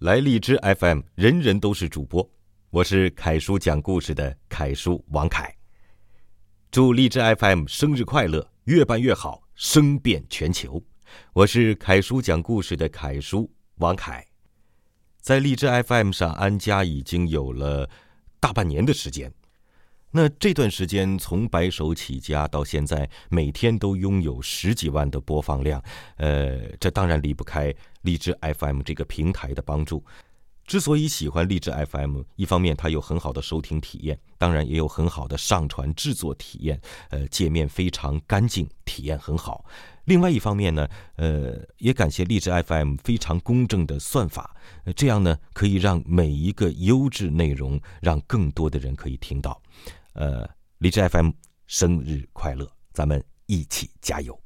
来荔枝 FM，人人都是主播。我是凯叔讲故事的凯叔王凯。祝荔枝 FM 生日快乐，越办越好，声遍全球。我是凯叔讲故事的凯叔王凯，在荔枝 FM 上安家已经有了大半年的时间。那这段时间从白手起家到现在，每天都拥有十几万的播放量，呃，这当然离不开荔枝 FM 这个平台的帮助。之所以喜欢荔枝 FM，一方面它有很好的收听体验，当然也有很好的上传制作体验，呃，界面非常干净，体验很好。另外一方面呢，呃，也感谢荔枝 FM 非常公正的算法，这样呢可以让每一个优质内容让更多的人可以听到。呃，荔枝 FM 生日快乐，咱们一起加油！